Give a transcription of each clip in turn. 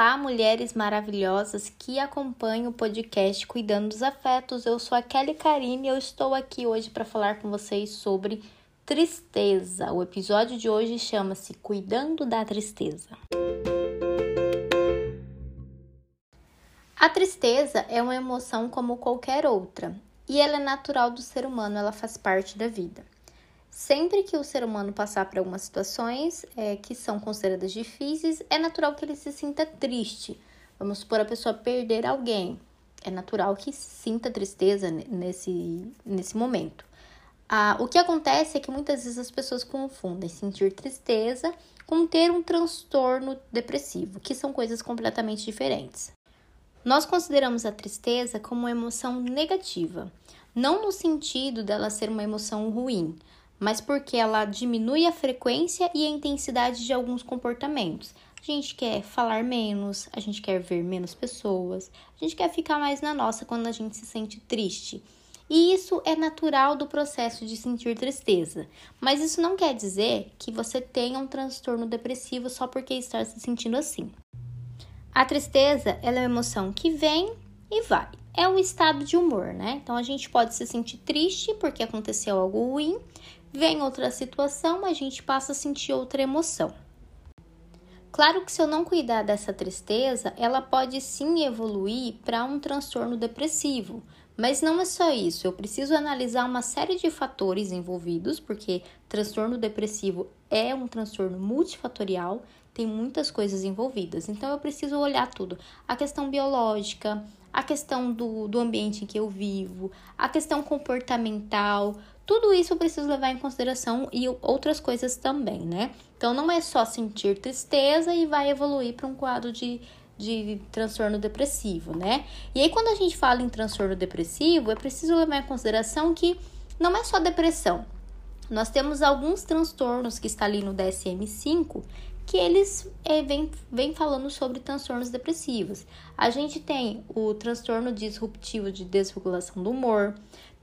Olá, mulheres maravilhosas que acompanham o podcast Cuidando dos Afetos. Eu sou a Kelly Karine e eu estou aqui hoje para falar com vocês sobre tristeza. O episódio de hoje chama-se Cuidando da Tristeza. A tristeza é uma emoção como qualquer outra e ela é natural do ser humano, ela faz parte da vida. Sempre que o ser humano passar por algumas situações é, que são consideradas difíceis, é natural que ele se sinta triste. Vamos supor a pessoa perder alguém. É natural que sinta tristeza nesse, nesse momento. Ah, o que acontece é que muitas vezes as pessoas confundem sentir tristeza com ter um transtorno depressivo, que são coisas completamente diferentes. Nós consideramos a tristeza como uma emoção negativa, não no sentido dela ser uma emoção ruim, mas porque ela diminui a frequência e a intensidade de alguns comportamentos. A gente quer falar menos, a gente quer ver menos pessoas, a gente quer ficar mais na nossa quando a gente se sente triste. E isso é natural do processo de sentir tristeza. Mas isso não quer dizer que você tenha um transtorno depressivo só porque está se sentindo assim. A tristeza é uma emoção que vem e vai. É um estado de humor, né? Então a gente pode se sentir triste porque aconteceu algo ruim, Vem outra situação, a gente passa a sentir outra emoção. Claro que se eu não cuidar dessa tristeza, ela pode sim evoluir para um transtorno depressivo. Mas não é só isso, eu preciso analisar uma série de fatores envolvidos, porque transtorno depressivo é um transtorno multifatorial, tem muitas coisas envolvidas. Então eu preciso olhar tudo: a questão biológica, a questão do, do ambiente em que eu vivo, a questão comportamental, tudo isso eu preciso levar em consideração e outras coisas também, né? Então não é só sentir tristeza e vai evoluir para um quadro de, de transtorno depressivo, né? E aí, quando a gente fala em transtorno depressivo, é preciso levar em consideração que não é só depressão. Nós temos alguns transtornos que está ali no DSM-5 que eles é, vêm vem falando sobre transtornos depressivos. A gente tem o transtorno disruptivo de desregulação do humor,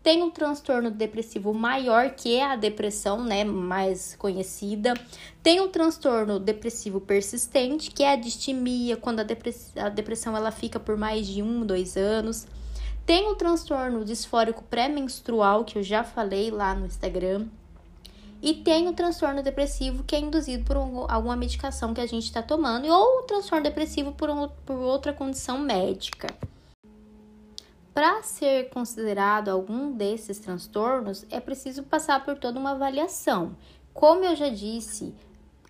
tem um transtorno depressivo maior, que é a depressão, né, mais conhecida. Tem o transtorno depressivo persistente, que é a distimia, quando a, depress a depressão ela fica por mais de um, dois anos. Tem o transtorno disfórico pré-menstrual, que eu já falei lá no Instagram. E tem o transtorno depressivo que é induzido por alguma medicação que a gente está tomando, ou o transtorno depressivo por, um, por outra condição médica. Para ser considerado algum desses transtornos, é preciso passar por toda uma avaliação. Como eu já disse,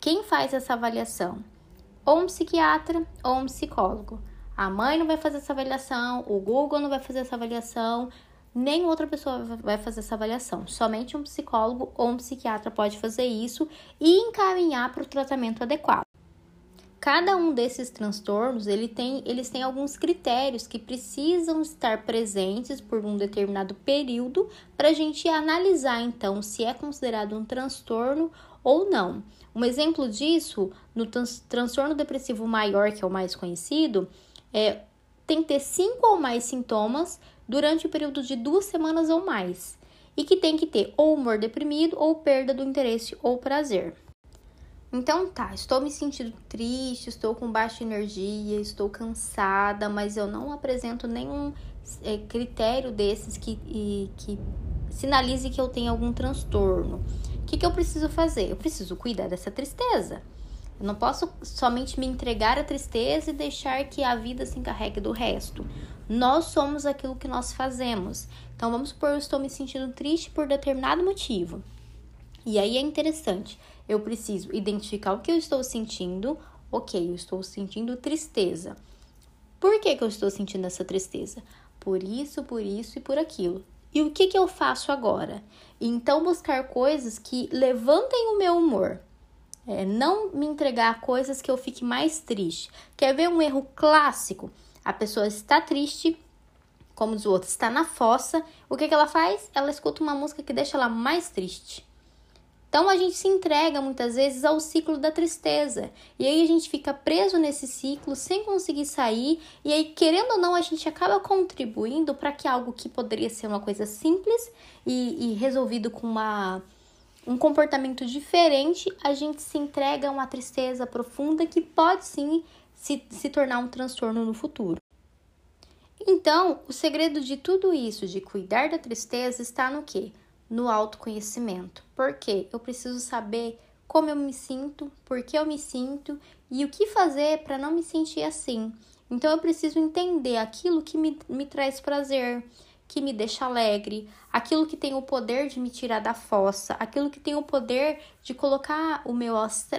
quem faz essa avaliação? Ou um psiquiatra ou um psicólogo. A mãe não vai fazer essa avaliação, o Google não vai fazer essa avaliação, nem outra pessoa vai fazer essa avaliação. Somente um psicólogo ou um psiquiatra pode fazer isso e encaminhar para o tratamento adequado. Cada um desses transtornos, ele tem, eles têm alguns critérios que precisam estar presentes por um determinado período para a gente analisar então se é considerado um transtorno ou não. Um exemplo disso, no trans transtorno depressivo maior, que é o mais conhecido, é, tem que ter cinco ou mais sintomas durante o período de duas semanas ou mais, e que tem que ter ou humor deprimido ou perda do interesse ou prazer. Então tá, estou me sentindo triste, estou com baixa energia, estou cansada, mas eu não apresento nenhum é, critério desses que, e, que sinalize que eu tenho algum transtorno. O que, que eu preciso fazer? Eu preciso cuidar dessa tristeza. Eu não posso somente me entregar à tristeza e deixar que a vida se encarregue do resto. Nós somos aquilo que nós fazemos. Então vamos supor, eu estou me sentindo triste por determinado motivo. E aí é interessante, eu preciso identificar o que eu estou sentindo. Ok, eu estou sentindo tristeza. Por que, que eu estou sentindo essa tristeza? Por isso, por isso e por aquilo. E o que, que eu faço agora? Então, buscar coisas que levantem o meu humor. É, não me entregar coisas que eu fique mais triste. Quer ver um erro clássico? A pessoa está triste, como os outros, está na fossa. O que, que ela faz? Ela escuta uma música que deixa ela mais triste. Então a gente se entrega muitas vezes ao ciclo da tristeza. E aí a gente fica preso nesse ciclo sem conseguir sair. E aí, querendo ou não, a gente acaba contribuindo para que algo que poderia ser uma coisa simples e, e resolvido com uma um comportamento diferente, a gente se entrega a uma tristeza profunda que pode sim se, se tornar um transtorno no futuro. Então, o segredo de tudo isso, de cuidar da tristeza, está no quê? No autoconhecimento. Porque eu preciso saber como eu me sinto, por que eu me sinto e o que fazer para não me sentir assim. Então, eu preciso entender aquilo que me, me traz prazer, que me deixa alegre, aquilo que tem o poder de me tirar da fossa, aquilo que tem o poder de colocar o meu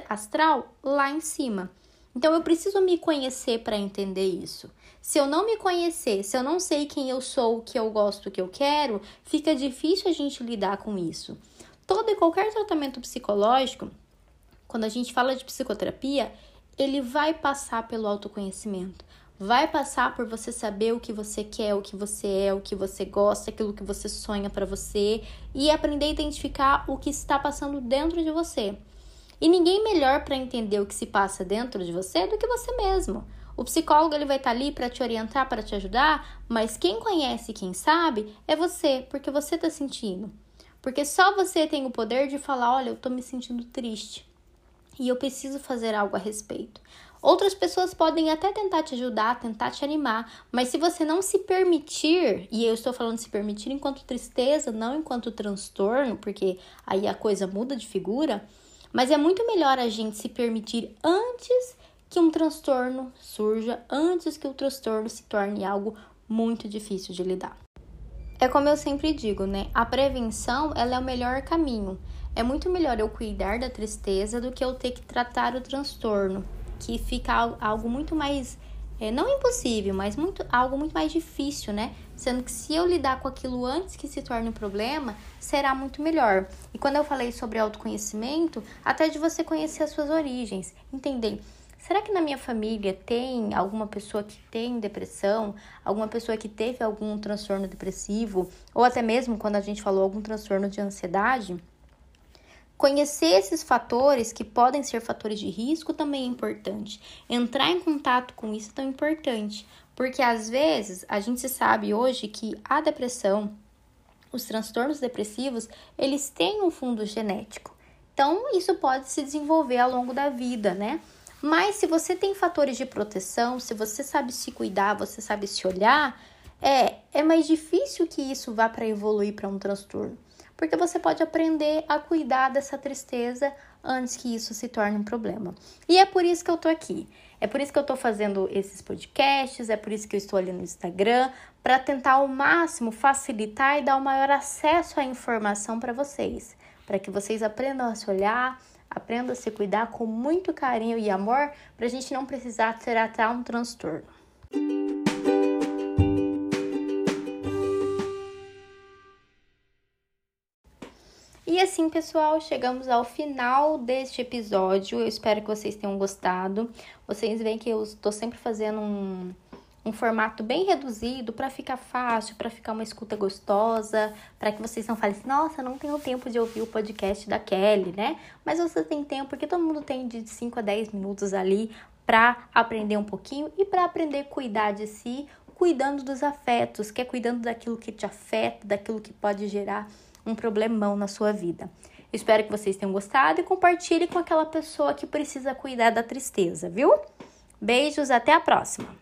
astral lá em cima. Então eu preciso me conhecer para entender isso. Se eu não me conhecer, se eu não sei quem eu sou, o que eu gosto, o que eu quero, fica difícil a gente lidar com isso. Todo e qualquer tratamento psicológico, quando a gente fala de psicoterapia, ele vai passar pelo autoconhecimento. Vai passar por você saber o que você quer, o que você é, o que você gosta, aquilo que você sonha para você e aprender a identificar o que está passando dentro de você. E ninguém melhor para entender o que se passa dentro de você do que você mesmo. O psicólogo ele vai estar tá ali para te orientar, para te ajudar, mas quem conhece, quem sabe, é você, porque você está sentindo. Porque só você tem o poder de falar, olha, eu estou me sentindo triste e eu preciso fazer algo a respeito. Outras pessoas podem até tentar te ajudar, tentar te animar, mas se você não se permitir, e eu estou falando se permitir enquanto tristeza, não enquanto transtorno, porque aí a coisa muda de figura, mas é muito melhor a gente se permitir antes que um transtorno surja, antes que o transtorno se torne algo muito difícil de lidar. É como eu sempre digo, né? A prevenção ela é o melhor caminho. É muito melhor eu cuidar da tristeza do que eu ter que tratar o transtorno, que fica algo muito mais é, não impossível, mas muito, algo muito mais difícil, né? Sendo que se eu lidar com aquilo antes que se torne um problema, será muito melhor. E quando eu falei sobre autoconhecimento, até de você conhecer as suas origens, entender. Será que na minha família tem alguma pessoa que tem depressão, alguma pessoa que teve algum transtorno depressivo, ou até mesmo quando a gente falou algum transtorno de ansiedade? Conhecer esses fatores, que podem ser fatores de risco, também é importante. Entrar em contato com isso é tão importante, porque às vezes a gente sabe hoje que a depressão, os transtornos depressivos, eles têm um fundo genético. Então, isso pode se desenvolver ao longo da vida, né? Mas se você tem fatores de proteção, se você sabe se cuidar, você sabe se olhar, é, é mais difícil que isso vá para evoluir para um transtorno porque você pode aprender a cuidar dessa tristeza antes que isso se torne um problema. E é por isso que eu tô aqui. É por isso que eu tô fazendo esses podcasts, é por isso que eu estou ali no Instagram, para tentar ao máximo facilitar e dar o maior acesso à informação para vocês, para que vocês aprendam a se olhar, aprendam a se cuidar com muito carinho e amor, para a gente não precisar tratar um transtorno. E assim, pessoal, chegamos ao final deste episódio. Eu espero que vocês tenham gostado. Vocês veem que eu estou sempre fazendo um, um formato bem reduzido para ficar fácil, para ficar uma escuta gostosa, para que vocês não falem assim, nossa, não tenho tempo de ouvir o podcast da Kelly, né? Mas você tem tempo, porque todo mundo tem de 5 a 10 minutos ali para aprender um pouquinho e para aprender a cuidar de si, cuidando dos afetos, que é cuidando daquilo que te afeta, daquilo que pode gerar um problemão na sua vida. Espero que vocês tenham gostado e compartilhe com aquela pessoa que precisa cuidar da tristeza, viu? Beijos, até a próxima!